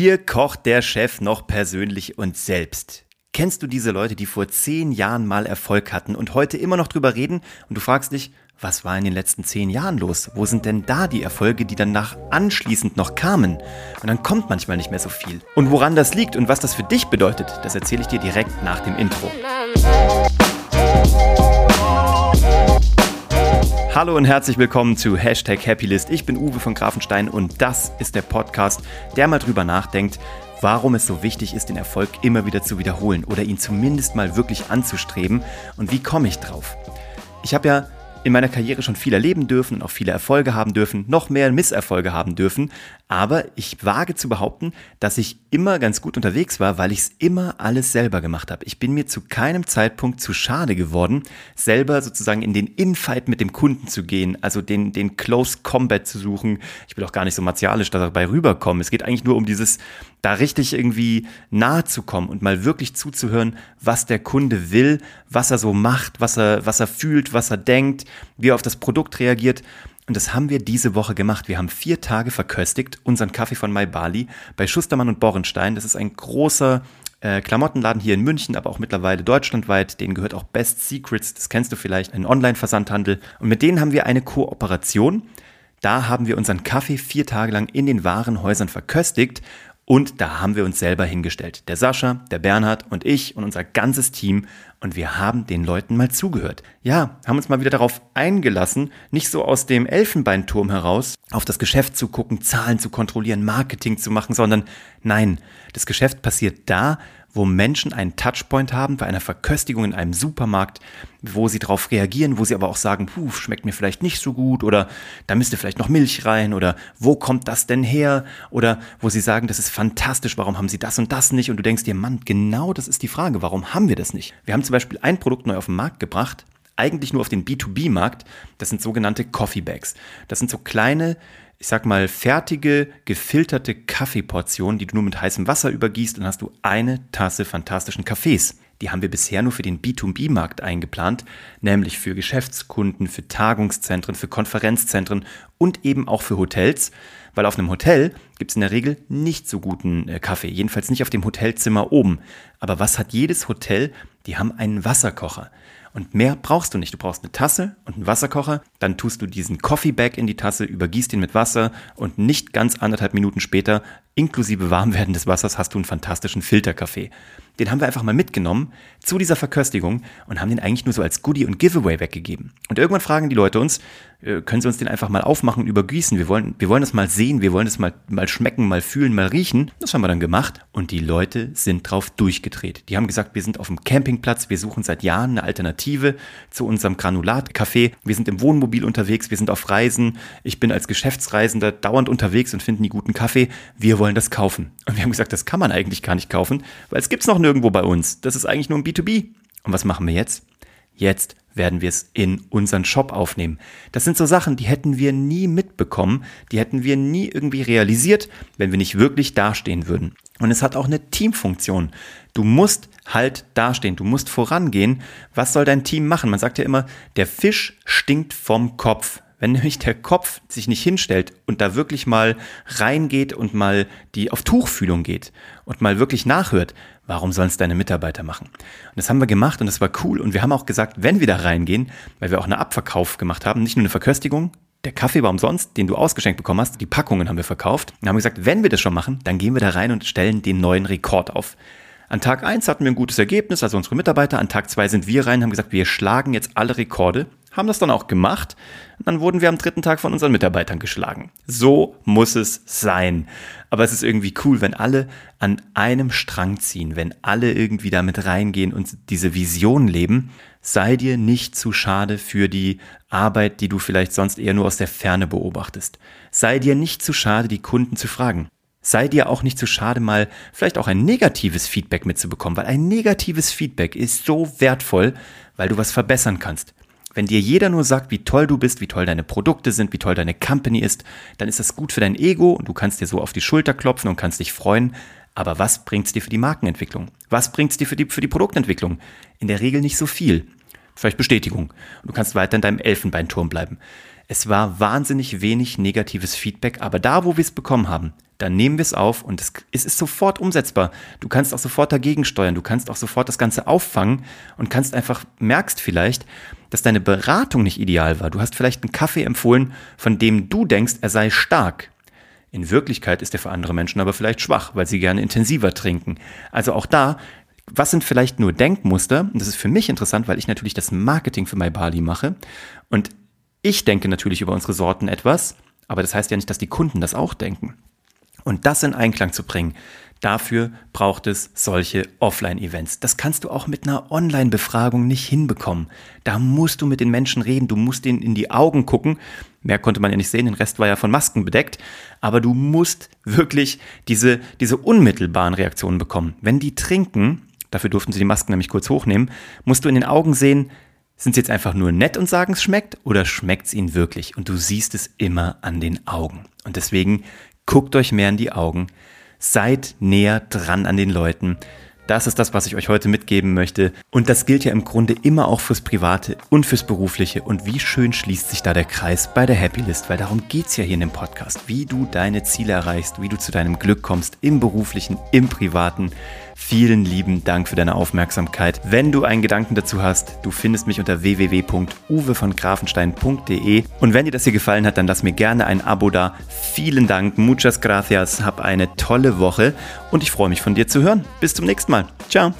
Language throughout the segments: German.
Hier kocht der Chef noch persönlich und selbst. Kennst du diese Leute, die vor zehn Jahren mal Erfolg hatten und heute immer noch drüber reden und du fragst dich, was war in den letzten zehn Jahren los? Wo sind denn da die Erfolge, die dann nach anschließend noch kamen? Und dann kommt manchmal nicht mehr so viel. Und woran das liegt und was das für dich bedeutet, das erzähle ich dir direkt nach dem Intro. Hallo und herzlich willkommen zu Hashtag Happylist. Ich bin Uwe von Grafenstein und das ist der Podcast, der mal drüber nachdenkt, warum es so wichtig ist, den Erfolg immer wieder zu wiederholen oder ihn zumindest mal wirklich anzustreben und wie komme ich drauf. Ich habe ja in meiner Karriere schon viel erleben dürfen und auch viele Erfolge haben dürfen, noch mehr Misserfolge haben dürfen. Aber ich wage zu behaupten, dass ich immer ganz gut unterwegs war, weil ich es immer alles selber gemacht habe. Ich bin mir zu keinem Zeitpunkt zu schade geworden, selber sozusagen in den Infight mit dem Kunden zu gehen, also den, den Close Combat zu suchen. Ich will auch gar nicht so martialisch dabei rüberkommen. Es geht eigentlich nur um dieses, da richtig irgendwie nahe zu kommen und mal wirklich zuzuhören, was der Kunde will, was er so macht, was er, was er fühlt, was er denkt, wie er auf das Produkt reagiert. Und das haben wir diese Woche gemacht. Wir haben vier Tage verköstigt unseren Kaffee von My Bali bei Schustermann und Borenstein. Das ist ein großer äh, Klamottenladen hier in München, aber auch mittlerweile deutschlandweit. Denen gehört auch Best Secrets, das kennst du vielleicht, ein Online-Versandhandel. Und mit denen haben wir eine Kooperation. Da haben wir unseren Kaffee vier Tage lang in den Warenhäusern verköstigt und da haben wir uns selber hingestellt. Der Sascha, der Bernhard und ich und unser ganzes Team. Und wir haben den Leuten mal zugehört. Ja, haben uns mal wieder darauf eingelassen, nicht so aus dem Elfenbeinturm heraus, auf das Geschäft zu gucken, Zahlen zu kontrollieren, Marketing zu machen, sondern nein, das Geschäft passiert da, wo Menschen einen Touchpoint haben bei einer Verköstigung in einem Supermarkt, wo sie darauf reagieren, wo sie aber auch sagen, puh, schmeckt mir vielleicht nicht so gut oder da müsste vielleicht noch Milch rein oder wo kommt das denn her oder wo sie sagen, das ist fantastisch, warum haben sie das und das nicht und du denkst dir, Mann, genau das ist die Frage, warum haben wir das nicht? Wir haben zum Beispiel ein Produkt neu auf den Markt gebracht, eigentlich nur auf den B2B-Markt, das sind sogenannte Coffee Bags. Das sind so kleine ich sag mal, fertige, gefilterte Kaffeeportionen, die du nur mit heißem Wasser übergießt, dann hast du eine Tasse fantastischen Kaffees. Die haben wir bisher nur für den B2B-Markt eingeplant, nämlich für Geschäftskunden, für Tagungszentren, für Konferenzzentren und eben auch für Hotels, weil auf einem Hotel gibt es in der Regel nicht so guten äh, Kaffee, jedenfalls nicht auf dem Hotelzimmer oben. Aber was hat jedes Hotel? Die haben einen Wasserkocher. Und mehr brauchst du nicht. Du brauchst eine Tasse und einen Wasserkocher. Dann tust du diesen Coffee Bag in die Tasse, übergießt ihn mit Wasser und nicht ganz anderthalb Minuten später, inklusive Warmwerden des Wassers, hast du einen fantastischen Filterkaffee. Den haben wir einfach mal mitgenommen zu dieser Verköstigung und haben den eigentlich nur so als Goodie und Giveaway weggegeben. Und irgendwann fragen die Leute uns, äh, können sie uns den einfach mal aufmachen und übergießen? Wir wollen, wir wollen das mal sehen, wir wollen das mal, mal schmecken, mal fühlen, mal riechen. Das haben wir dann gemacht und die Leute sind drauf durchgedreht. Die haben gesagt, wir sind auf dem Campingplatz, wir suchen seit Jahren eine Alternative zu unserem Granulatcafé. Wir sind im Wohnmobil unterwegs, wir sind auf Reisen. Ich bin als Geschäftsreisender dauernd unterwegs und finde nie guten Kaffee. Wir wollen das kaufen. Und wir haben gesagt, das kann man eigentlich gar nicht kaufen, weil es gibt's noch nirgendwo bei uns. Das ist eigentlich nur ein B2B. Und was machen wir jetzt? Jetzt werden wir es in unseren Shop aufnehmen. Das sind so Sachen, die hätten wir nie mitbekommen, die hätten wir nie irgendwie realisiert, wenn wir nicht wirklich dastehen würden. Und es hat auch eine Teamfunktion. Du musst halt dastehen, du musst vorangehen. Was soll dein Team machen? Man sagt ja immer, der Fisch stinkt vom Kopf. Wenn nämlich der Kopf sich nicht hinstellt und da wirklich mal reingeht und mal die auf Tuchfühlung geht und mal wirklich nachhört, warum sollen es deine Mitarbeiter machen? Und das haben wir gemacht und das war cool. Und wir haben auch gesagt, wenn wir da reingehen, weil wir auch einen Abverkauf gemacht haben, nicht nur eine Verköstigung, der Kaffee war umsonst, den du ausgeschenkt bekommen hast, die Packungen haben wir verkauft. Und haben gesagt, wenn wir das schon machen, dann gehen wir da rein und stellen den neuen Rekord auf. An Tag eins hatten wir ein gutes Ergebnis, also unsere Mitarbeiter. An Tag zwei sind wir rein, haben gesagt, wir schlagen jetzt alle Rekorde haben das dann auch gemacht. Dann wurden wir am dritten Tag von unseren Mitarbeitern geschlagen. So muss es sein. Aber es ist irgendwie cool, wenn alle an einem Strang ziehen, wenn alle irgendwie damit reingehen und diese Vision leben. Sei dir nicht zu schade für die Arbeit, die du vielleicht sonst eher nur aus der Ferne beobachtest. Sei dir nicht zu schade, die Kunden zu fragen. Sei dir auch nicht zu schade, mal vielleicht auch ein negatives Feedback mitzubekommen, weil ein negatives Feedback ist so wertvoll, weil du was verbessern kannst. Wenn dir jeder nur sagt, wie toll du bist, wie toll deine Produkte sind, wie toll deine Company ist, dann ist das gut für dein Ego und du kannst dir so auf die Schulter klopfen und kannst dich freuen. Aber was bringt es dir für die Markenentwicklung? Was bringt es dir für die, für die Produktentwicklung? In der Regel nicht so viel. Vielleicht Bestätigung. Und du kannst weiter in deinem Elfenbeinturm bleiben. Es war wahnsinnig wenig negatives Feedback, aber da, wo wir es bekommen haben, dann nehmen wir es auf und es, es ist sofort umsetzbar. Du kannst auch sofort dagegen steuern, du kannst auch sofort das Ganze auffangen und kannst einfach, merkst vielleicht, dass deine Beratung nicht ideal war. Du hast vielleicht einen Kaffee empfohlen, von dem du denkst, er sei stark. In Wirklichkeit ist er für andere Menschen aber vielleicht schwach, weil sie gerne intensiver trinken. Also auch da, was sind vielleicht nur Denkmuster? Und das ist für mich interessant, weil ich natürlich das Marketing für MyBali mache. Und ich denke natürlich über unsere Sorten etwas, aber das heißt ja nicht, dass die Kunden das auch denken. Und das in Einklang zu bringen, dafür braucht es solche Offline-Events. Das kannst du auch mit einer Online-Befragung nicht hinbekommen. Da musst du mit den Menschen reden, du musst ihnen in die Augen gucken. Mehr konnte man ja nicht sehen, den Rest war ja von Masken bedeckt. Aber du musst wirklich diese, diese unmittelbaren Reaktionen bekommen. Wenn die trinken, dafür durften sie die Masken nämlich kurz hochnehmen, musst du in den Augen sehen, sind sie jetzt einfach nur nett und sagen, es schmeckt oder schmeckt es ihnen wirklich? Und du siehst es immer an den Augen. Und deswegen Guckt euch mehr in die Augen. Seid näher dran an den Leuten. Das ist das, was ich euch heute mitgeben möchte. Und das gilt ja im Grunde immer auch fürs Private und fürs Berufliche. Und wie schön schließt sich da der Kreis bei der Happy List, weil darum geht es ja hier in dem Podcast, wie du deine Ziele erreichst, wie du zu deinem Glück kommst, im beruflichen, im privaten. Vielen lieben Dank für deine Aufmerksamkeit. Wenn du einen Gedanken dazu hast, du findest mich unter www.uwevongrafenstein.de. Und wenn dir das hier gefallen hat, dann lass mir gerne ein Abo da. Vielen Dank, muchas gracias, hab eine tolle Woche und ich freue mich von dir zu hören. Bis zum nächsten Mal. Ciao.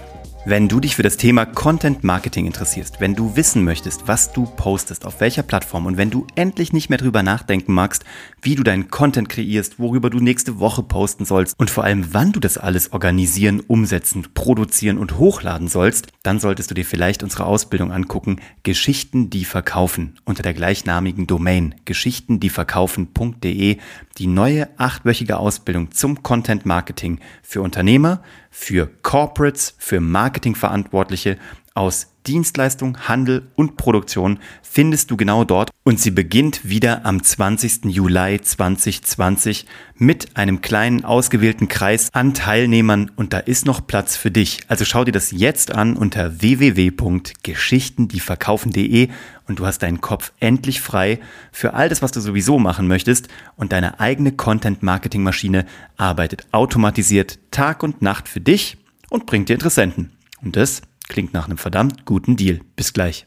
Wenn du dich für das Thema Content Marketing interessierst, wenn du wissen möchtest, was du postest, auf welcher Plattform und wenn du endlich nicht mehr drüber nachdenken magst, wie du deinen Content kreierst, worüber du nächste Woche posten sollst und vor allem wann du das alles organisieren, umsetzen, produzieren und hochladen sollst, dann solltest du dir vielleicht unsere Ausbildung angucken, Geschichten, die verkaufen, unter der gleichnamigen Domain geschichtendieverkaufen.de, die neue achtwöchige Ausbildung zum Content Marketing für Unternehmer, für Corporates, für Marketingverantwortliche aus Dienstleistung, Handel und Produktion findest du genau dort und sie beginnt wieder am 20. Juli 2020 mit einem kleinen ausgewählten Kreis an Teilnehmern und da ist noch Platz für dich. Also schau dir das jetzt an unter www.geschichtendieverkaufen.de und du hast deinen Kopf endlich frei für all das, was du sowieso machen möchtest und deine eigene Content-Marketing-Maschine arbeitet automatisiert Tag und Nacht für dich und bringt dir Interessenten. Und das Klingt nach einem verdammt guten Deal. Bis gleich.